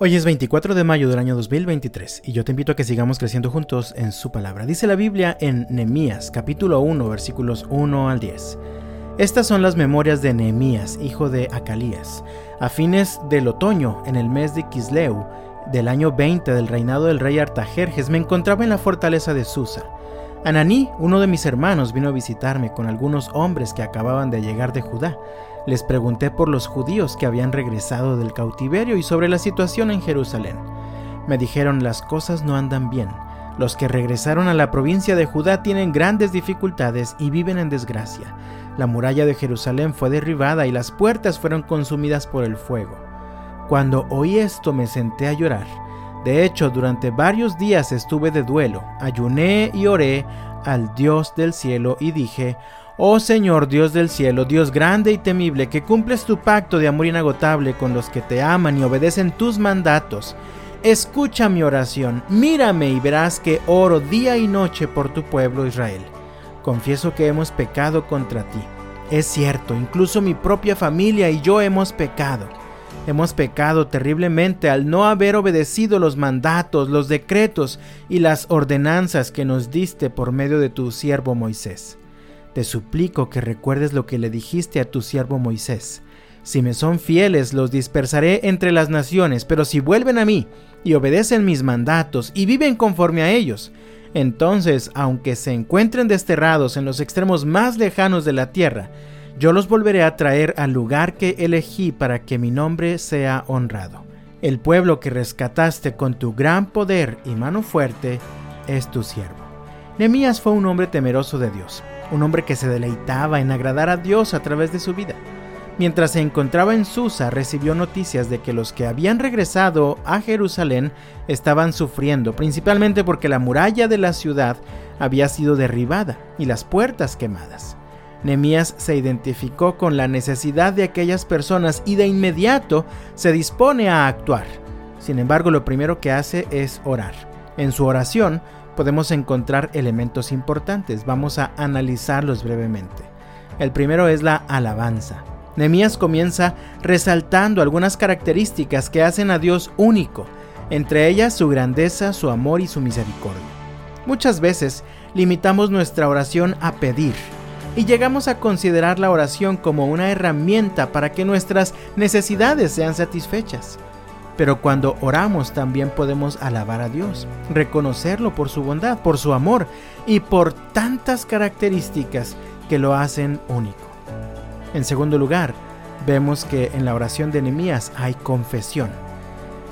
Hoy es 24 de mayo del año 2023 y yo te invito a que sigamos creciendo juntos en su palabra. Dice la Biblia en Nehemías capítulo 1 versículos 1 al 10. Estas son las memorias de Nehemías, hijo de Acalías. A fines del otoño, en el mes de Kisleu, del año 20 del reinado del rey Artajerjes, me encontraba en la fortaleza de Susa. Ananí, uno de mis hermanos, vino a visitarme con algunos hombres que acababan de llegar de Judá. Les pregunté por los judíos que habían regresado del cautiverio y sobre la situación en Jerusalén. Me dijeron las cosas no andan bien. Los que regresaron a la provincia de Judá tienen grandes dificultades y viven en desgracia. La muralla de Jerusalén fue derribada y las puertas fueron consumidas por el fuego. Cuando oí esto me senté a llorar. De hecho, durante varios días estuve de duelo, ayuné y oré al Dios del cielo y dije, Oh Señor Dios del cielo, Dios grande y temible, que cumples tu pacto de amor inagotable con los que te aman y obedecen tus mandatos, escucha mi oración, mírame y verás que oro día y noche por tu pueblo Israel. Confieso que hemos pecado contra ti. Es cierto, incluso mi propia familia y yo hemos pecado. Hemos pecado terriblemente al no haber obedecido los mandatos, los decretos y las ordenanzas que nos diste por medio de tu siervo Moisés. Te suplico que recuerdes lo que le dijiste a tu siervo Moisés. Si me son fieles, los dispersaré entre las naciones, pero si vuelven a mí y obedecen mis mandatos y viven conforme a ellos, entonces, aunque se encuentren desterrados en los extremos más lejanos de la tierra, yo los volveré a traer al lugar que elegí para que mi nombre sea honrado. El pueblo que rescataste con tu gran poder y mano fuerte es tu siervo. Nemías fue un hombre temeroso de Dios un hombre que se deleitaba en agradar a Dios a través de su vida. Mientras se encontraba en Susa, recibió noticias de que los que habían regresado a Jerusalén estaban sufriendo, principalmente porque la muralla de la ciudad había sido derribada y las puertas quemadas. Nemías se identificó con la necesidad de aquellas personas y de inmediato se dispone a actuar. Sin embargo, lo primero que hace es orar. En su oración, podemos encontrar elementos importantes. Vamos a analizarlos brevemente. El primero es la alabanza. Nehemías comienza resaltando algunas características que hacen a Dios único, entre ellas su grandeza, su amor y su misericordia. Muchas veces limitamos nuestra oración a pedir y llegamos a considerar la oración como una herramienta para que nuestras necesidades sean satisfechas. Pero cuando oramos también podemos alabar a Dios, reconocerlo por su bondad, por su amor y por tantas características que lo hacen único. En segundo lugar, vemos que en la oración de Nehemías hay confesión.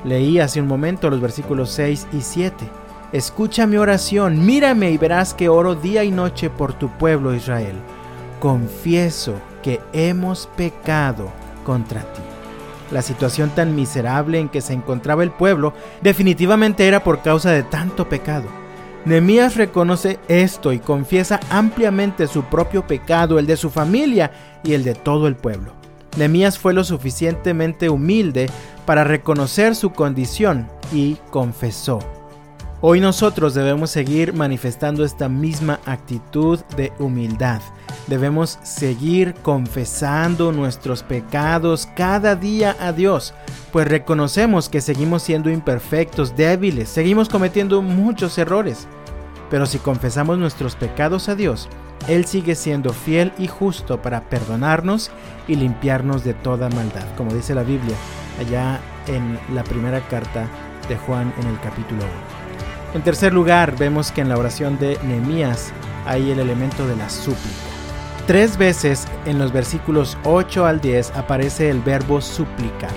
Leí hace un momento los versículos 6 y 7. Escucha mi oración, mírame y verás que oro día y noche por tu pueblo Israel. Confieso que hemos pecado contra ti. La situación tan miserable en que se encontraba el pueblo definitivamente era por causa de tanto pecado. Nehemías reconoce esto y confiesa ampliamente su propio pecado, el de su familia y el de todo el pueblo. Nehemías fue lo suficientemente humilde para reconocer su condición y confesó. Hoy nosotros debemos seguir manifestando esta misma actitud de humildad. Debemos seguir confesando nuestros pecados cada día a Dios, pues reconocemos que seguimos siendo imperfectos, débiles, seguimos cometiendo muchos errores. Pero si confesamos nuestros pecados a Dios, Él sigue siendo fiel y justo para perdonarnos y limpiarnos de toda maldad, como dice la Biblia allá en la primera carta de Juan en el capítulo 1. En tercer lugar, vemos que en la oración de Nehemías hay el elemento de la súplica. Tres veces en los versículos 8 al 10 aparece el verbo suplicar.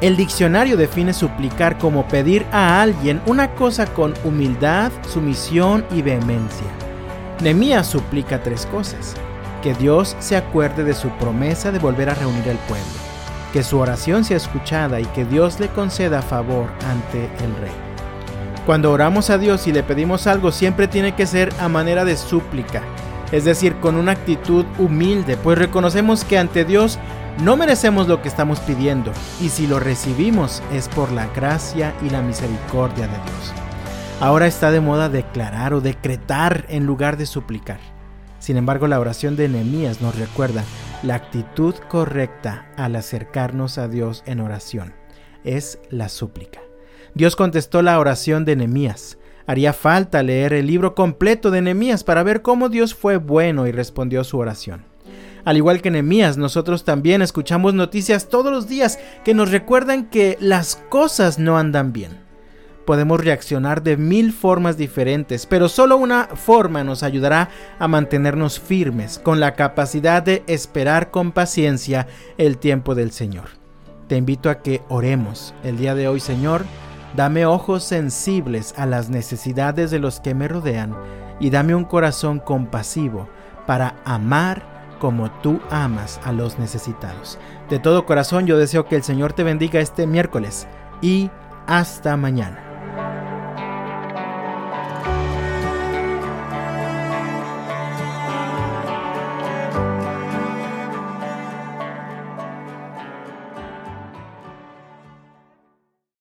El diccionario define suplicar como pedir a alguien una cosa con humildad, sumisión y vehemencia. Nehemías suplica tres cosas. Que Dios se acuerde de su promesa de volver a reunir al pueblo, que su oración sea escuchada y que Dios le conceda favor ante el rey. Cuando oramos a Dios y le pedimos algo, siempre tiene que ser a manera de súplica, es decir, con una actitud humilde, pues reconocemos que ante Dios no merecemos lo que estamos pidiendo, y si lo recibimos es por la gracia y la misericordia de Dios. Ahora está de moda declarar o decretar en lugar de suplicar. Sin embargo, la oración de Nehemías nos recuerda la actitud correcta al acercarnos a Dios en oración. Es la súplica. Dios contestó la oración de Nehemías. Haría falta leer el libro completo de Nehemías para ver cómo Dios fue bueno y respondió su oración. Al igual que Nehemías, nosotros también escuchamos noticias todos los días que nos recuerdan que las cosas no andan bien. Podemos reaccionar de mil formas diferentes, pero solo una forma nos ayudará a mantenernos firmes, con la capacidad de esperar con paciencia el tiempo del Señor. Te invito a que oremos el día de hoy, Señor. Dame ojos sensibles a las necesidades de los que me rodean y dame un corazón compasivo para amar como tú amas a los necesitados. De todo corazón yo deseo que el Señor te bendiga este miércoles y hasta mañana.